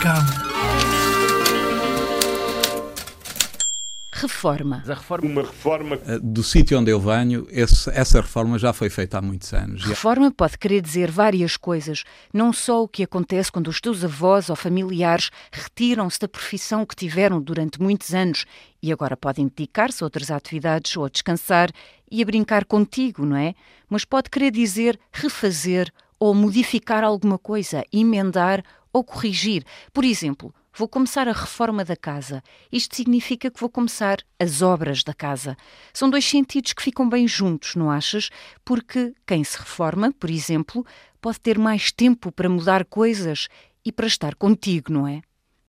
cama. Reforma. A reforma. Uma reforma. Eh, Do sítio onde eu venho, esse- essa reforma já foi feita há muitos anos. Reforma pode querer dizer várias coisas, não só o que acontece quando os teus avós ou familiares retiram-se da profissão que tiveram durante muitos anos e agora podem dedicar-se a outras atividades ou a descansar e a brincar contigo, não é? Mas pode querer dizer refazer ou modificar alguma coisa, emendar ou corrigir. Por exemplo, vou começar a reforma da casa. Isto significa que vou começar as obras da casa. São dois sentidos que ficam bem juntos, não achas? Porque quem se reforma, por exemplo, pode ter mais tempo para mudar coisas e para estar contigo, não é?